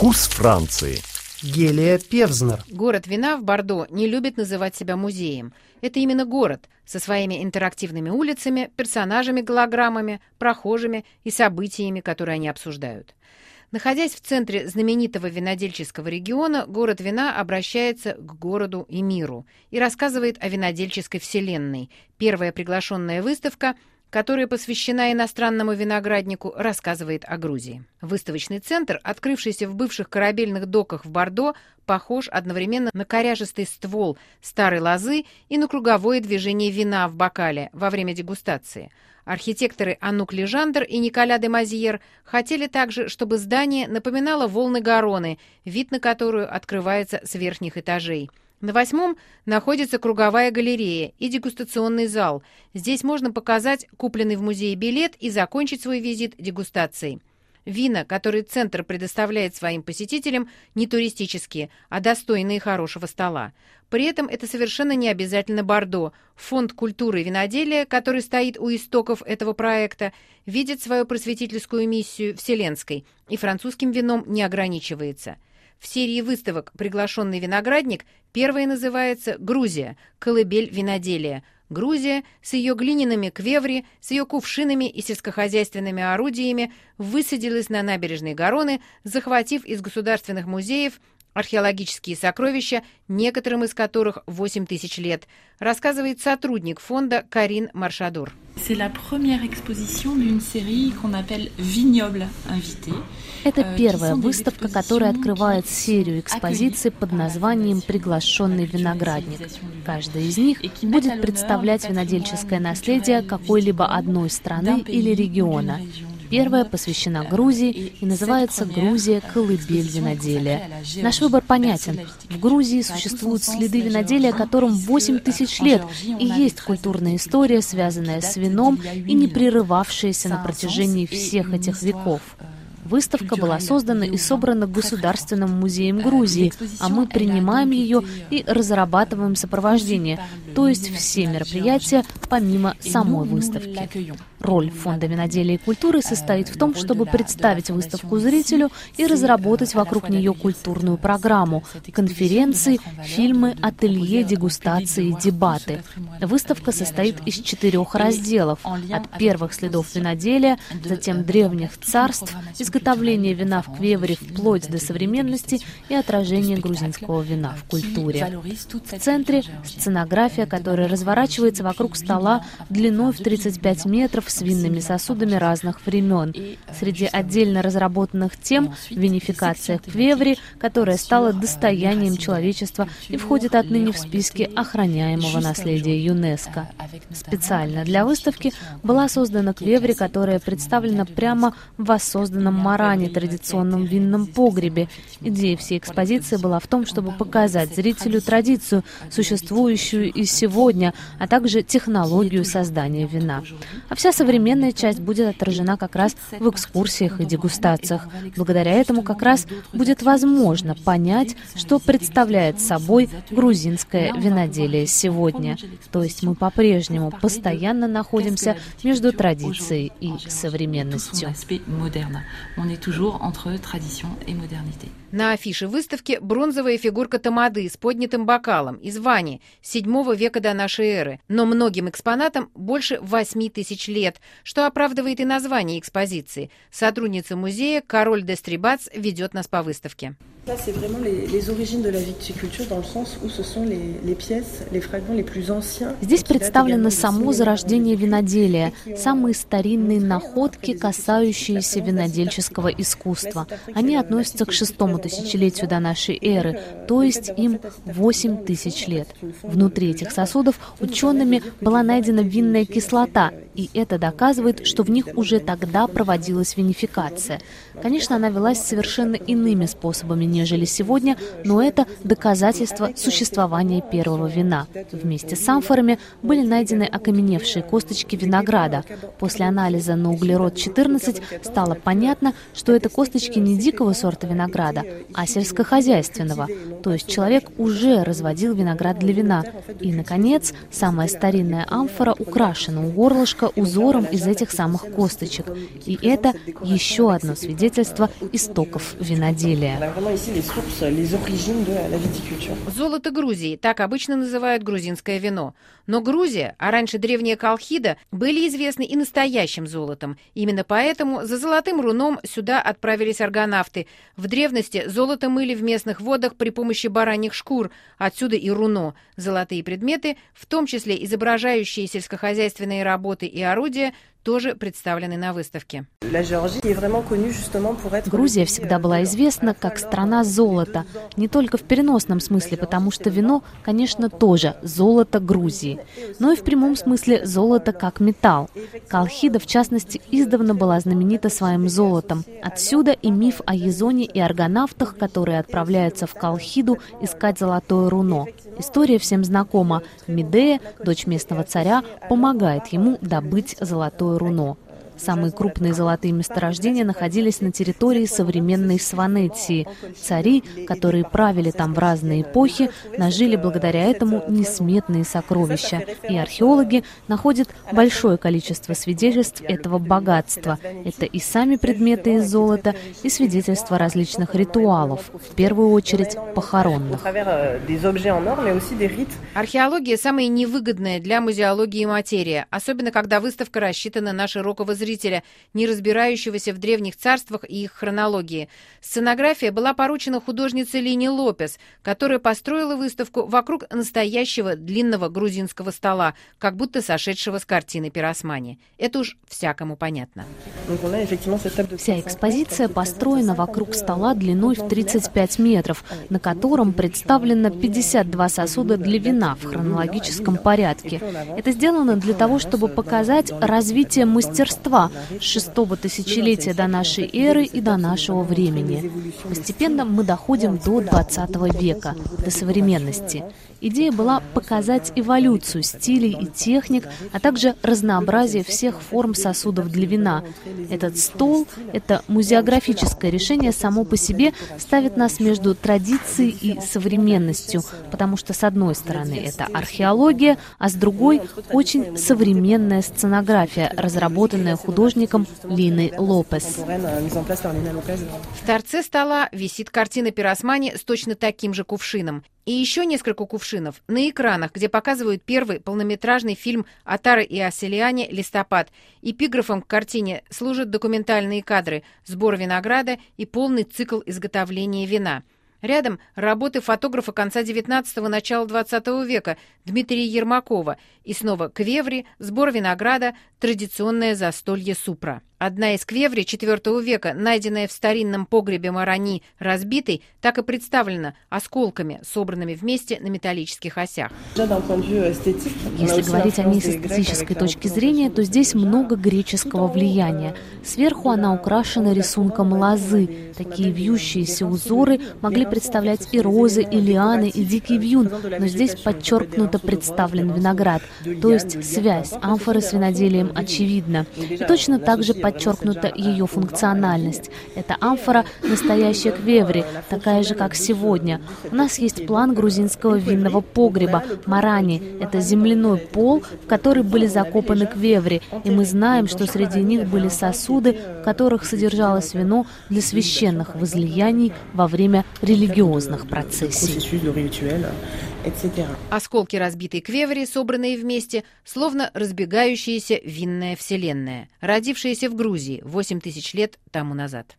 Вкус Франции. Гелия Певзнер. Город вина в Бордо не любит называть себя музеем. Это именно город со своими интерактивными улицами, персонажами-голограммами, прохожими и событиями, которые они обсуждают. Находясь в центре знаменитого винодельческого региона, город вина обращается к городу и миру и рассказывает о винодельческой вселенной. Первая приглашенная выставка которая посвящена иностранному винограднику, рассказывает о Грузии. Выставочный центр, открывшийся в бывших корабельных доках в Бордо, похож одновременно на коряжистый ствол старой лозы и на круговое движение вина в бокале во время дегустации. Архитекторы Анук Лежандр и Николя де Мазьер хотели также, чтобы здание напоминало волны Гароны, вид на которую открывается с верхних этажей – на восьмом находится круговая галерея и дегустационный зал. Здесь можно показать купленный в музее билет и закончить свой визит дегустацией. Вина, которые центр предоставляет своим посетителям, не туристические, а достойные хорошего стола. При этом это совершенно не обязательно Бордо. Фонд культуры и виноделия, который стоит у истоков этого проекта, видит свою просветительскую миссию вселенской и французским вином не ограничивается – в серии выставок «Приглашенный виноградник» первая называется «Грузия. Колыбель виноделия». Грузия с ее глиняными квеври, с ее кувшинами и сельскохозяйственными орудиями высадилась на набережной Гароны, захватив из государственных музеев археологические сокровища, некоторым из которых 8 тысяч лет, рассказывает сотрудник фонда Карин Маршадур. Это euh, первая выставка, которая открывает серию экспозиций под названием «Приглашенный виноградник». Каждая из них будет представлять винодельческое наследие какой-либо одной страны или региона. Первая посвящена Грузии и называется «Грузия. Колыбель виноделия». Наш выбор понятен. В Грузии существуют следы виноделия, которым 8 тысяч лет, и есть культурная история, связанная с вином и не прерывавшаяся на протяжении всех этих веков. Выставка была создана и собрана Государственным музеем Грузии, а мы принимаем ее и разрабатываем сопровождение, то есть все мероприятия помимо самой выставки. Роль Фонда виноделия и культуры состоит в том, чтобы представить выставку зрителю и разработать вокруг нее культурную программу, конференции, фильмы, ателье, дегустации, дебаты. Выставка состоит из четырех разделов. От первых следов виноделия, затем древних царств, изготовления вина в Квевре вплоть до современности и отражение грузинского вина в культуре. В центре сценография, которая разворачивается вокруг стола длиной в 35 метров с винными сосудами разных времен. Среди отдельно разработанных тем винификация Квеври, которая стала достоянием человечества и входит отныне в списки охраняемого наследия ЮНЕСКО. Специально для выставки была создана Квеври, которая представлена прямо в воссозданном Маране, традиционном винном погребе. Идея всей экспозиции была в том, чтобы показать зрителю традицию, существующую и сегодня, а также технологию создания вина. А вся современная часть будет отражена как раз в экскурсиях и дегустациях. Благодаря этому как раз будет возможно понять, что представляет собой грузинское виноделие сегодня. То есть мы по-прежнему постоянно находимся между традицией и современностью. На афише выставки бронзовая фигурка Тамады с поднятым бокалом из Вани с 7 века до нашей эры, но многим экспонатам больше 8 тысяч лет, что оправдывает и название экспозиции. Сотрудница музея Король Дестрибац ведет нас по выставке. Ça, c'est vraiment les, les, origines de la viticulture dans le sens où ce sont les, les pièces, les fragments les plus anciens. Здесь представлено само зарождение виноделия, самые старинные находки, касающиеся винодельческого искусства. Они относятся к шестому тысячелетию до нашей эры, то есть им 8 тысяч лет. Внутри этих сосудов учеными была найдена винная кислота, и это доказывает, что в них уже тогда проводилась винификация. Конечно, она велась совершенно иными способами, нежели сегодня, но это доказательство существования первого вина. Вместе с амфорами были найдены окаменевшие косточки винограда. После анализа на углерод-14 стало понятно, что это косточки не дикого сорта винограда, а сельскохозяйственного. То есть человек уже разводил виноград для вина. И, наконец, самая старинная амфора украшена у горлышка узором из этих самых косточек. И это еще одно свидетельство истоков виноделия. Золото Грузии, так обычно называют грузинское вино. Но Грузия, а раньше древняя Колхида, были известны и настоящим золотом. Именно поэтому за золотым руном сюда отправились аргонавты. В древности золото мыли в местных водах при помощи бараньих шкур, отсюда и руно. Золотые предметы, в том числе изображающие сельскохозяйственные работы и орудия, тоже представлены на выставке. Грузия всегда была известна как страна золота, не только в переносном смысле, потому что вино, конечно, тоже золото Грузии, но и в прямом смысле золото как металл. Колхида, в частности, издавна была знаменита своим золотом. Отсюда и миф о Езоне и аргонавтах, которые отправляются в Колхиду искать золотое руно. История всем знакома. Медея, дочь местного царя, помогает ему добыть золотое руно. Самые крупные золотые месторождения находились на территории современной Сванетии. Цари, которые правили там в разные эпохи, нажили благодаря этому несметные сокровища. И археологи находят большое количество свидетельств этого богатства. Это и сами предметы из золота, и свидетельства различных ритуалов, в первую очередь похоронных. Археология – самая невыгодная для музеологии материя, особенно когда выставка рассчитана на широкого зрителя зрителя, не разбирающегося в древних царствах и их хронологии. Сценография была поручена художнице Лине Лопес, которая построила выставку вокруг настоящего длинного грузинского стола, как будто сошедшего с картины Пиросмани. Это уж всякому понятно. Вся экспозиция построена вокруг стола длиной в 35 метров, на котором представлено 52 сосуда для вина в хронологическом порядке. Это сделано для того, чтобы показать развитие мастерства языка шестого тысячелетия до нашей эры и до нашего времени. Постепенно мы доходим до 20 века, до современности. Идея была показать эволюцию стилей и техник, а также разнообразие всех форм сосудов для вина. Этот стол, это музеографическое решение само по себе ставит нас между традицией и современностью, потому что с одной стороны это археология, а с другой очень современная сценография, разработанная художником Линой Лопес. В торце стола висит картина Пиросмани с точно таким же кувшином. И еще несколько кувшинов на экранах, где показывают первый полнометражный фильм Атары и Оселиане «Листопад». Эпиграфом к картине служат документальные кадры, сбор винограда и полный цикл изготовления вина – Рядом работы фотографа конца XIX – начала XX века Дмитрия Ермакова. И снова квеври, сбор винограда, традиционное застолье супра. Одна из квеври IV века, найденная в старинном погребе Марани разбитой, так и представлена осколками, собранными вместе на металлических осях. Если говорить о ней с эстетической точки зрения, то здесь много греческого влияния. Сверху она украшена рисунком лозы. Такие вьющиеся узоры могли представлять и розы, и лианы, и дикий вьюн, но здесь подчеркнуто представлен виноград, то есть связь амфоры с виноделием очевидна. И точно так же подчеркнута ее функциональность. Эта амфора – настоящая квеври, такая же, как сегодня. У нас есть план грузинского винного погреба – Марани. Это земляной пол, в который были закопаны квеври, и мы знаем, что среди них были сосуды, в которых содержалось вино для священных возлияний во время религиозных процессий. Осколки разбитой квеври, собранные вместе, словно разбегающаяся винная вселенная, родившаяся в Грузии 8 тысяч лет тому назад.